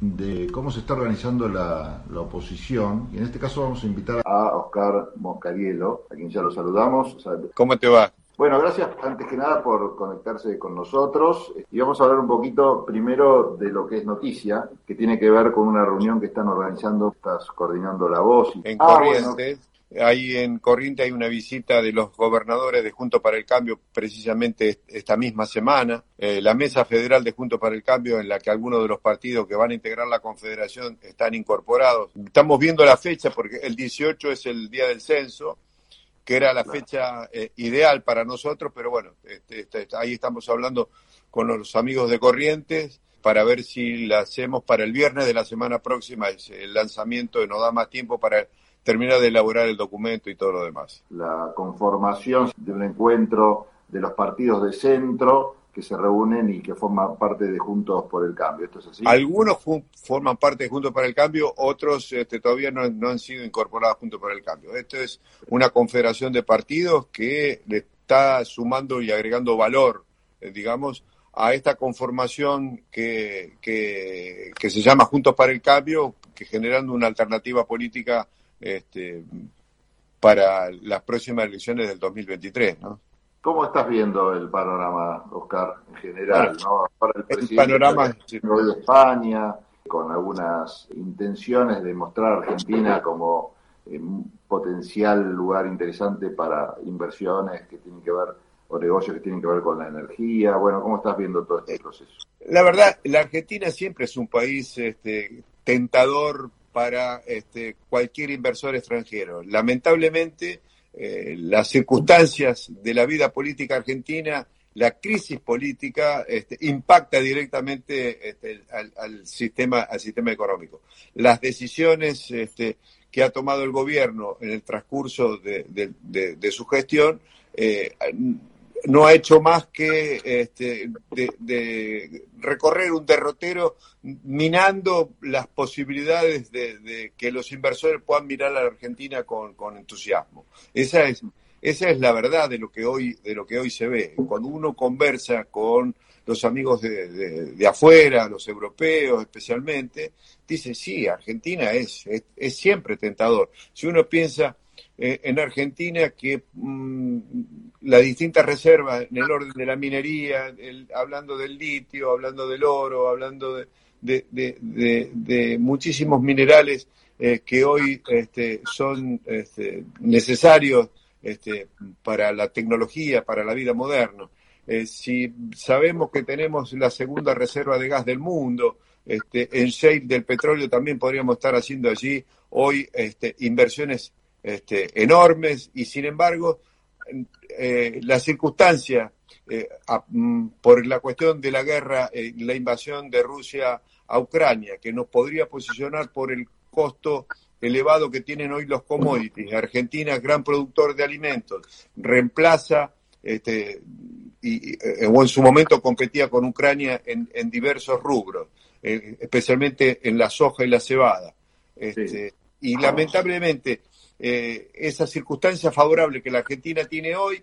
de cómo se está organizando la, la, oposición y en este caso vamos a invitar a Oscar Moscarielo, a quien ya lo saludamos. ¿Cómo te va? Bueno, gracias antes que nada por conectarse con nosotros y vamos a hablar un poquito primero de lo que es noticia, que tiene que ver con una reunión que están organizando, estás coordinando la voz. Y... En ah, Corrientes, ahí en Corrientes hay una visita de los gobernadores de Junto para el Cambio precisamente esta misma semana, eh, la Mesa Federal de Junto para el Cambio en la que algunos de los partidos que van a integrar la Confederación están incorporados. Estamos viendo la fecha porque el 18 es el día del censo que era la fecha eh, ideal para nosotros, pero bueno, este, este, ahí estamos hablando con los amigos de Corrientes para ver si la hacemos para el viernes de la semana próxima, es el lanzamiento, nos da más tiempo para terminar de elaborar el documento y todo lo demás. La conformación de un encuentro de los partidos de centro que se reúnen y que forman parte de Juntos por el Cambio. ¿Esto es así? Algunos forman parte de Juntos por el Cambio, otros este, todavía no, han sido incorporados Juntos por el Cambio. Esto es una confederación de partidos que le está sumando y agregando valor, eh, digamos, a esta conformación que, que, que, se llama Juntos para el Cambio, que generando una alternativa política este, para las próximas elecciones del 2023, ¿no? ¿Cómo estás viendo el panorama, Oscar, en general? ¿no? Para el, presidente panorama de España, con algunas intenciones de mostrar a Argentina como eh, un potencial lugar interesante para inversiones que tienen que ver o negocios que tienen que ver con la energía. Bueno, ¿cómo estás viendo todo este proceso? La verdad, la Argentina siempre es un país este, tentador para este, cualquier inversor extranjero. Lamentablemente, eh, las circunstancias de la vida política argentina, la crisis política este, impacta directamente este, al, sistema, al sistema económico. Las decisiones este, que ha tomado el gobierno en el transcurso de, su gestión eh, no ha hecho más que este, recorrer un derrotero minando las posibilidades de, que los inversores puedan mirar a la Argentina con, entusiasmo. Esa es, esa es la verdad de lo que hoy, de lo que hoy se ve. Cuando uno conversa con los amigos de, afuera, los europeos especialmente, dice, sí, Argentina es, es siempre tentador. Si uno piensa eh, en Argentina que mm, las distintas reservas en el orden de la minería, hablando del litio, hablando del oro, hablando de, muchísimos minerales eh, que hoy este, son este, necesarios este, para la tecnología, para la vida moderna. Eh, si sabemos que tenemos la segunda reserva de gas del mundo, este, en shale del petróleo también podríamos estar haciendo allí hoy este, inversiones este, enormes y sin embargo eh, la circunstancia eh, mm, por la cuestión de la guerra, eh, la invasión de Rusia a Ucrania, que nos podría posicionar por el costo elevado que tienen hoy los commodities. Argentina, gran productor de alimentos, reemplaza este, y, o en su momento competía con Ucrania en, diversos rubros, especialmente en la soja y la cebada. Este, y lamentablemente eh, esa circunstancia favorable que la Argentina tiene hoy,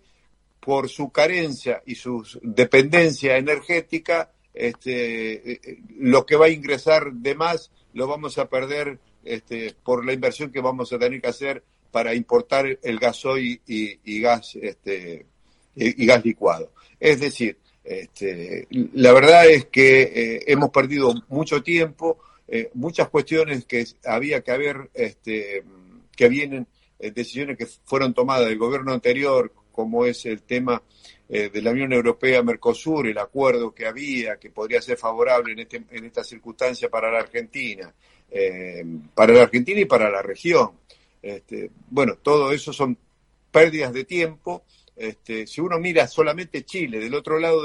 por su carencia y su dependencia energética, este, eh, lo que va a ingresar de más lo vamos a perder este, por la inversión que vamos a tener que hacer para importar el gasoil y, gas este, y, gas licuado. Es decir, este, la verdad es que eh, hemos perdido mucho tiempo, muchas cuestiones que había que haber este, que vienen eh, decisiones que fueron tomadas del gobierno anterior, como es el tema eh, de la Unión Europea-Mercosur, el acuerdo que había, que podría ser favorable en, este, en esta circunstancia para la Argentina, eh, para la Argentina y para la región. Este, bueno, todo eso son pérdidas de tiempo. Este, si uno mira solamente Chile, del otro lado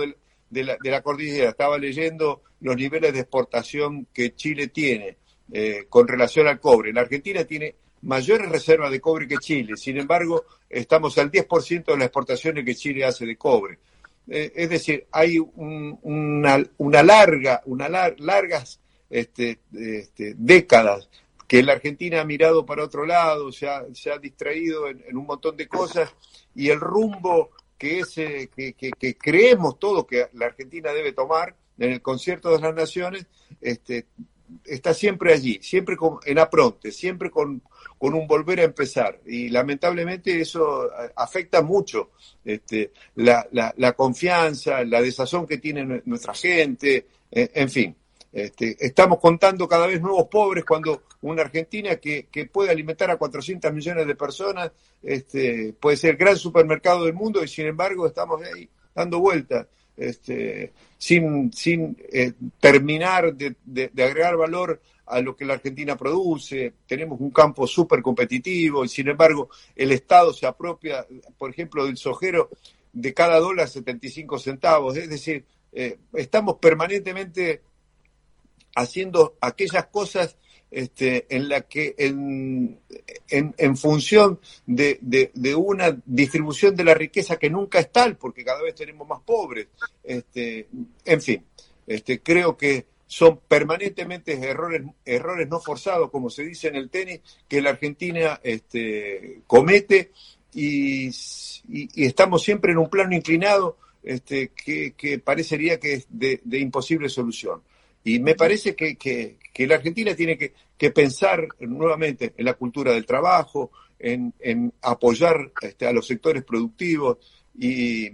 de, la, de la cordillera, estaba leyendo los niveles de exportación que Chile tiene con relación al cobre. La Argentina tiene mayores reservas de cobre que Chile. Sin embargo, estamos al 10% de las exportaciones que Chile hace de cobre. Eh, es decir, hay una, larga, una largas este, este, décadas que la Argentina ha mirado para otro lado, se ha distraído en, un montón de cosas y el rumbo que, ese, que, que, creemos todos que la Argentina debe tomar en el concierto de las naciones, este, está siempre allí, siempre con, en apronte, siempre con, con, un volver a empezar. Y lamentablemente eso afecta mucho este, la, la, la confianza, la desazón que tiene nuestra gente, en fin. Este, estamos contando cada vez nuevos pobres cuando una Argentina que, que puede alimentar a 400 millones de personas este, puede ser el gran supermercado del mundo y sin embargo estamos ahí dando vueltas. Este, sin, sin eh, terminar de, de, agregar valor a lo que la Argentina produce, tenemos un campo súper competitivo y sin embargo el Estado se apropia, por ejemplo, del sojero de cada dólar 75 centavos, es decir, eh, estamos permanentemente haciendo aquellas cosas este, en la que en, en, función de, una distribución de la riqueza que nunca es tal, porque cada vez tenemos más pobres, este, en fin, este, creo que son permanentemente errores, errores no forzados, como se dice en el tenis, que la Argentina este, comete y, estamos siempre en un plano inclinado este, que, parecería que es de imposible solución. Y me parece que, que, la Argentina tiene que, que, pensar nuevamente en la cultura del trabajo, en, en apoyar este, a los sectores productivos y,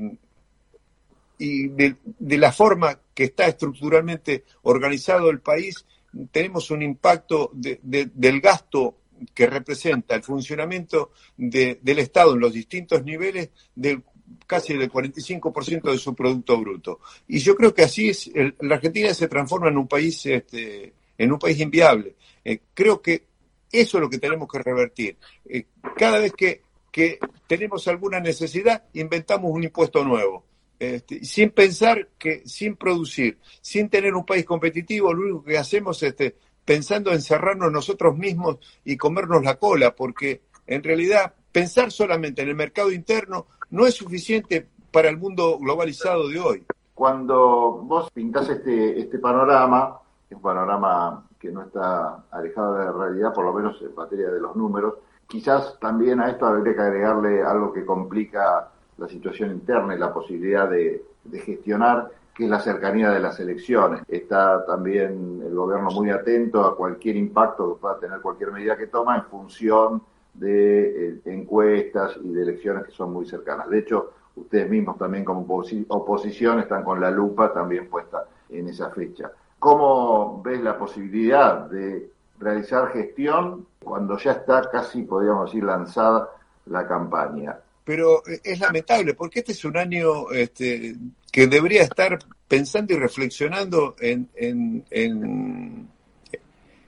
y de, de, la forma que está estructuralmente organizado el país, tenemos un impacto de, del gasto que representa el funcionamiento del Estado en los distintos niveles del casi del 45% de su Producto Bruto. Y yo creo que así es, la Argentina se transforma en un país, este, en un país inviable. Eh, creo que eso es lo que tenemos que revertir. Eh, cada vez que, que, tenemos alguna necesidad, inventamos un impuesto nuevo. Este, sin pensar que, sin producir, sin tener un país competitivo, lo único que hacemos es este, pensando en cerrarnos nosotros mismos y comernos la cola, porque en realidad pensar solamente en el mercado interno no es suficiente para el mundo globalizado de hoy. Cuando vos pintás este, este panorama, es un panorama que no está alejado de la realidad, por lo menos en materia de los números, quizás también a esto habría que agregarle algo que complica la situación interna y la posibilidad de, de gestionar, que es la cercanía de las elecciones. Está también el gobierno muy atento a cualquier impacto que pueda tener cualquier medida que toma en función de eh, encuestas y de elecciones que son muy cercanas. De hecho, ustedes mismos también como oposición están con la lupa también puesta en esa fecha. ¿Cómo ves la posibilidad de realizar gestión cuando ya está casi, podríamos decir, lanzada la campaña? Pero eh, es lamentable, porque este es un año este, que debería estar pensando y reflexionando en, en,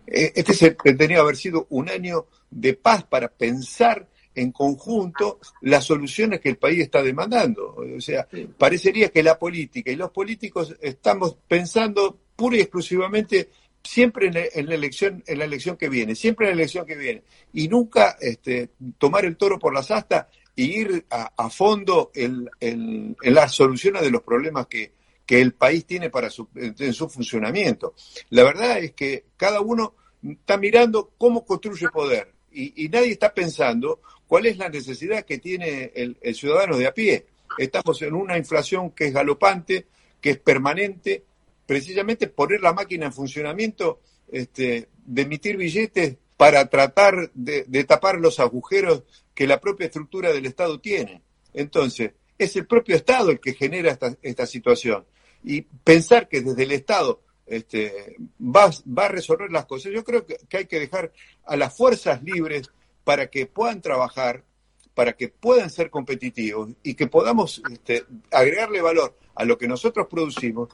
este se, que haber sido un año de paz para pensar en conjunto las soluciones que el país está demandando. O sea, parecería que la política y los políticos estamos pensando pura y exclusivamente siempre en la, elección, en la elección que viene, siempre en la elección que viene, y nunca este, tomar el toro por las astas e ir a, fondo en, en, las soluciones de los problemas que, que el país tiene para su, en su funcionamiento. La verdad es que cada uno está mirando cómo construye poder y, nadie está pensando cuál es la necesidad que tiene el, ciudadano de a pie. Estamos en una inflación que es galopante, que es permanente, precisamente poner la máquina en funcionamiento, este, de emitir billetes para tratar de, tapar los agujeros que la propia estructura del Estado tiene. Entonces, es el propio Estado el que genera esta, esta situación. Y pensar que desde el Estado este, va, va, a resolver las cosas. Yo creo que, hay que dejar a las fuerzas libres para que puedan trabajar, para que puedan ser competitivos y que podamos este, agregarle valor a lo que nosotros producimos,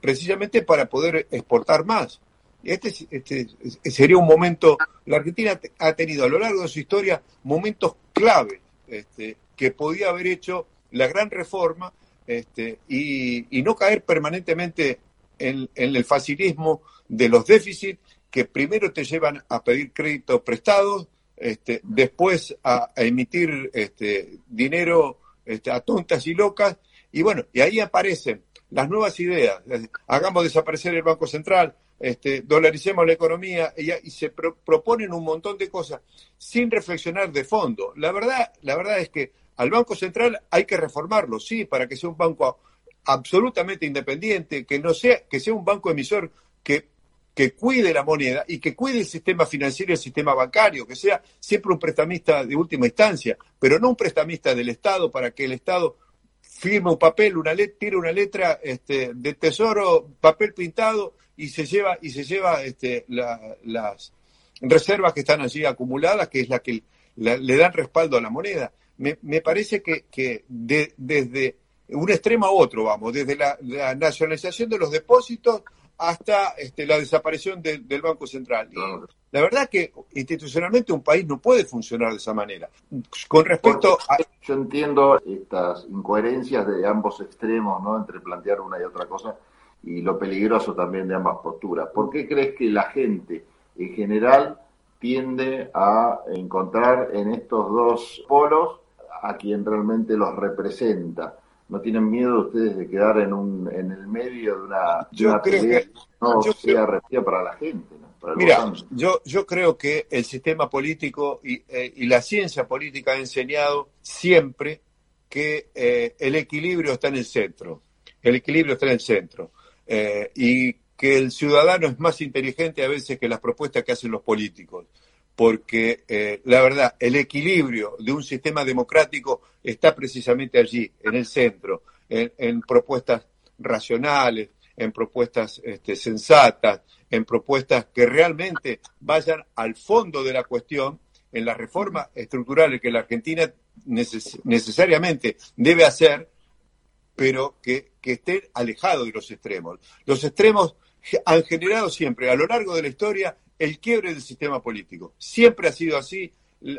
precisamente para poder exportar más. Este, este sería un momento, la Argentina ha tenido a lo largo de su historia momentos clave este, que podía haber hecho la gran reforma este, y, no caer permanentemente en, el facilismo de los déficits que primero te llevan a pedir créditos prestados este, después a, emitir este, dinero este, a tontas y locas, y bueno, y ahí aparecen las nuevas ideas, hagamos desaparecer el Banco Central, este, dolaricemos la economía y, se proponen un montón de cosas sin reflexionar de fondo. La verdad, la verdad es que al Banco Central hay que reformarlo, sí, para que sea un banco absolutamente independiente, que no sea, que sea un banco emisor que, cuide la moneda y que cuide el sistema financiero y el sistema bancario, que sea siempre un prestamista de última instancia, pero no un prestamista del Estado para que el Estado firme un papel, una una letra este, de tesoro, papel pintado y se lleva y se lleva este, las reservas que están allí acumuladas, que es la que le dan respaldo a la moneda. Me, parece que, desde un extremo a otro, vamos, desde la, nacionalización de los depósitos hasta este, la desaparición del Banco Central. la verdad que institucionalmente un país no puede funcionar de esa manera. Con respecto a... Yo entiendo estas incoherencias de ambos extremos, ¿no? Entre plantear una y otra cosa y lo peligroso también de ambas posturas. ¿Por qué crees que la gente en general tiende a encontrar en estos dos polos a quien realmente los representa? ¿No tienen miedo ustedes de quedar en, un, en el medio de una, yo creo que, no sea para la gente? Mira, yo, yo creo que el sistema político y, eh, y la ciencia política ha enseñado siempre que eh, el equilibrio está en el centro. El equilibrio está en el centro. Eh, y que el ciudadano es más inteligente a veces que las propuestas que hacen los políticos, porque eh, la verdad, el equilibrio de un sistema democrático está precisamente allí, en el centro, en, propuestas racionales, en propuestas este, sensatas, en propuestas que realmente vayan al fondo de la cuestión, en las reformas estructurales que la Argentina necesariamente debe hacer, pero que, que estén alejados de los extremos. Los extremos han generado siempre, a lo largo de la historia, el quiebre del sistema político. Siempre ha sido así.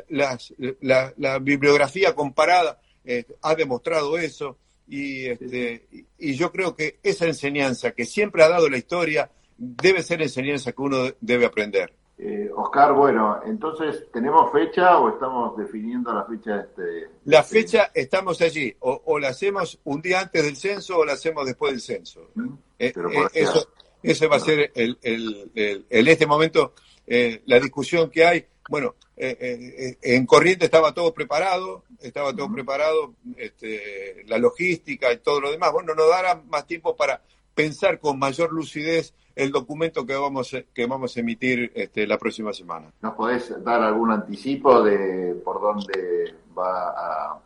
la, bibliografía comparada eh, ha demostrado eso. Y, este, y yo creo que esa enseñanza que siempre ha dado la historia debe ser enseñanza que uno debe aprender. Eh, Oscar, bueno, entonces, ¿tenemos fecha o estamos definiendo la fecha? Este, la fecha estamos allí, o, la hacemos un día antes del censo o la hacemos después del censo. Eh, eh, eso, eso va a ser el, el, en este momento la discusión que hay. Bueno, en Corriente estaba todo preparado, estaba todo preparado, este, la logística y todo lo demás. Bueno, nos dará más tiempo para pensar con mayor lucidez el documento que vamos, que vamos a emitir este, la próxima semana. ¿Nos podés dar algún anticipo de por dónde va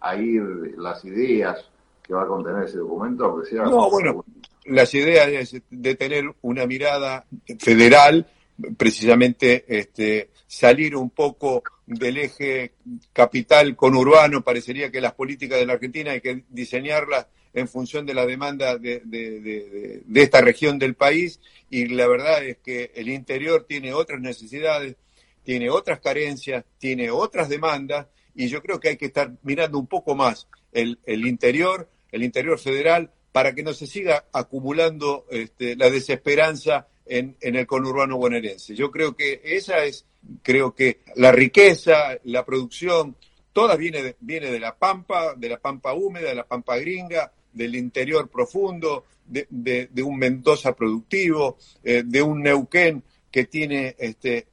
a, ir las ideas que va a contener ese documento? sea no, bueno, las ideas es de tener una mirada federal, precisamente este, salir un poco del eje capital con urbano, parecería que las políticas de la Argentina hay que diseñarlas en función de la demanda de, de, esta región del país. Y la verdad es que el interior tiene otras necesidades, tiene otras carencias, tiene otras demandas. Y yo creo que hay que estar mirando un poco más el, el interior, el interior federal, para que no se siga acumulando este, la desesperanza en, el conurbano bonaerense. Yo creo que esa es, creo que la riqueza, la producción, toda viene de, viene de la pampa, de la pampa húmeda, de la pampa gringa, del interior profundo, de, un Mendoza productivo, eh, de un Neuquén que tiene este,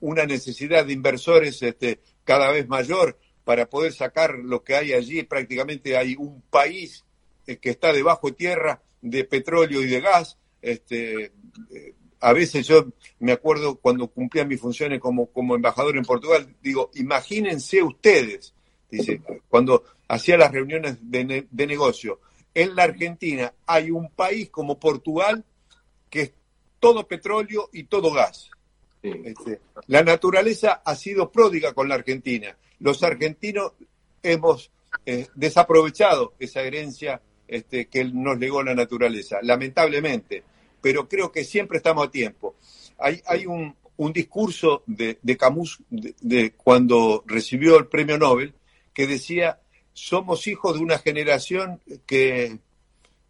una necesidad de inversores este, cada vez mayor para poder sacar lo que hay allí. Prácticamente hay un país eh, que está debajo de tierra de petróleo y de gas. Este, eh, a veces yo me acuerdo cuando cumplía mis funciones como, como embajador en Portugal, digo, imagínense ustedes, dice, cuando hacía las reuniones de, de negocio, en la Argentina hay un país como Portugal que es todo petróleo y todo gas. Este, la naturaleza ha sido pródiga con la Argentina. Los argentinos hemos eh, desaprovechado esa herencia este, que nos legó la naturaleza, lamentablemente, pero creo que siempre estamos a tiempo. Hay, hay un, discurso de, Camus de, cuando recibió el premio Nobel que decía somos hijos de una generación que,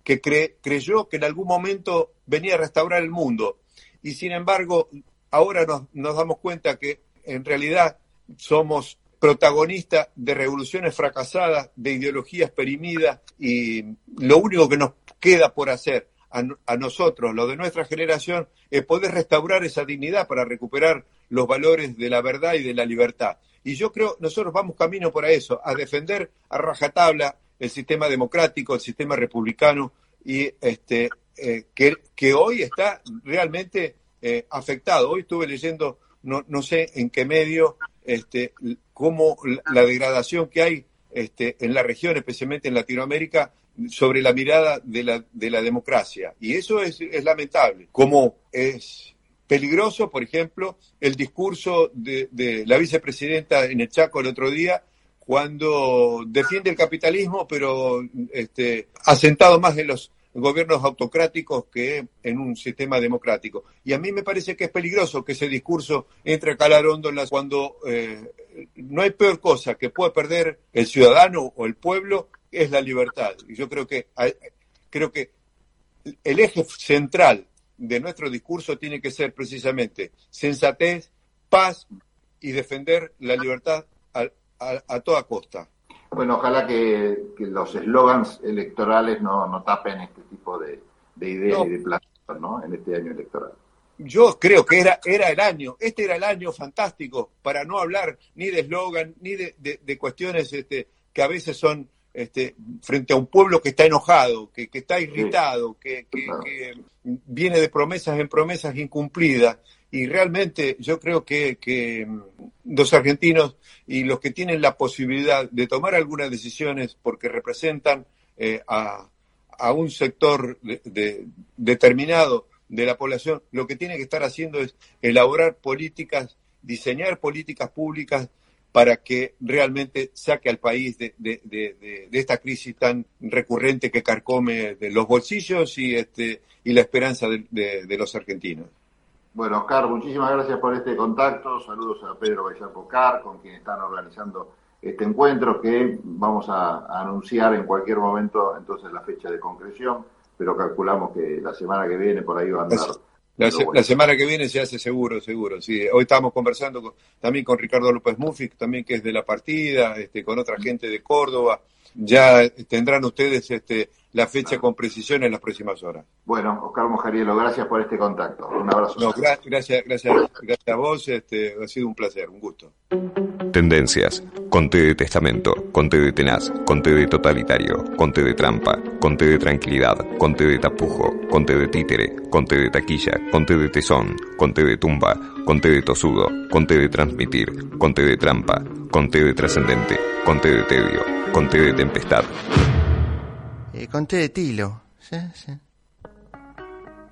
que creyó que en algún momento venía a restaurar el mundo. Y sin embargo, ahora nos, damos cuenta que en realidad somos protagonistas de revoluciones fracasadas, de ideologías perimidas y lo único que nos queda por hacer a, nosotros, lo de nuestra generación, es poder restaurar esa dignidad para recuperar los valores de la verdad y de la libertad. Y yo creo, nosotros vamos camino por eso, a defender a rajatabla el sistema democrático, el sistema republicano, y este, eh, que, que, hoy está realmente eh, afectado. Hoy estuve leyendo, no, no sé en qué medio, este, cómo la degradación que hay este, en la región, especialmente en Latinoamérica, sobre la mirada de la, de la democracia. Y eso es, lamentable. Como es peligroso, por ejemplo, el discurso de, de, la vicepresidenta en el Chaco el otro día, cuando defiende el capitalismo, pero este, asentado más en los gobiernos autocráticos que en un sistema democrático. Y a mí me parece que es peligroso que ese discurso entre a calar hondo cuando eh, no hay peor cosa que puede perder el ciudadano o el pueblo es la libertad. Y yo creo que, creo que el eje central de nuestro discurso tiene que ser precisamente sensatez, paz y defender la libertad a, toda costa. Bueno, ojalá que, los eslogans electorales no, tapen este tipo de, ideas y de planes ¿no? en este año electoral. Yo creo que era, era el año, este era el año fantástico para no hablar ni de eslogan, ni de, de, cuestiones este, que a veces son este, frente a un pueblo que está enojado, que, está irritado, que, viene de promesas en promesas incumplidas. Y realmente yo creo que, los argentinos y los que tienen la posibilidad de tomar algunas decisiones porque representan eh, a, un sector determinado de la población, lo que tiene que estar haciendo es elaborar políticas, diseñar políticas públicas para que realmente saque al país de, esta crisis tan recurrente que carcome de los bolsillos y, este, y la esperanza de, los argentinos. Bueno, Oscar, muchísimas gracias por este contacto. Saludos a Pedro Bellapocar, con quien están organizando este encuentro, que vamos a, anunciar en cualquier momento entonces la fecha de concreción, pero calculamos que la semana que viene por ahí va a andar. La, semana que viene se hace seguro, seguro. Sí. Hoy estamos conversando también con Ricardo López Muffic, también que es de la partida, este, con otra gente de Córdoba. Ya tendrán ustedes este, la fecha con precisión en las próximas horas. Bueno, Oscar Mojarielo, gracias por este contacto. Un abrazo. No, gracias, gracias, gracias a vos. Este, ha sido un placer, un gusto. Tendencias. Conte de testamento, conte de tenaz, conte de totalitario, conte de trampa, conte de tranquilidad, conte de tapujo, conte de títere, conte de taquilla, conte de tesón, conte de tumba, conte de tosudo, conte de transmitir, conte de trampa, conte de trascendente, conte de tedio, conte de tempestad. Eh, conté de tilo. Sí, sí.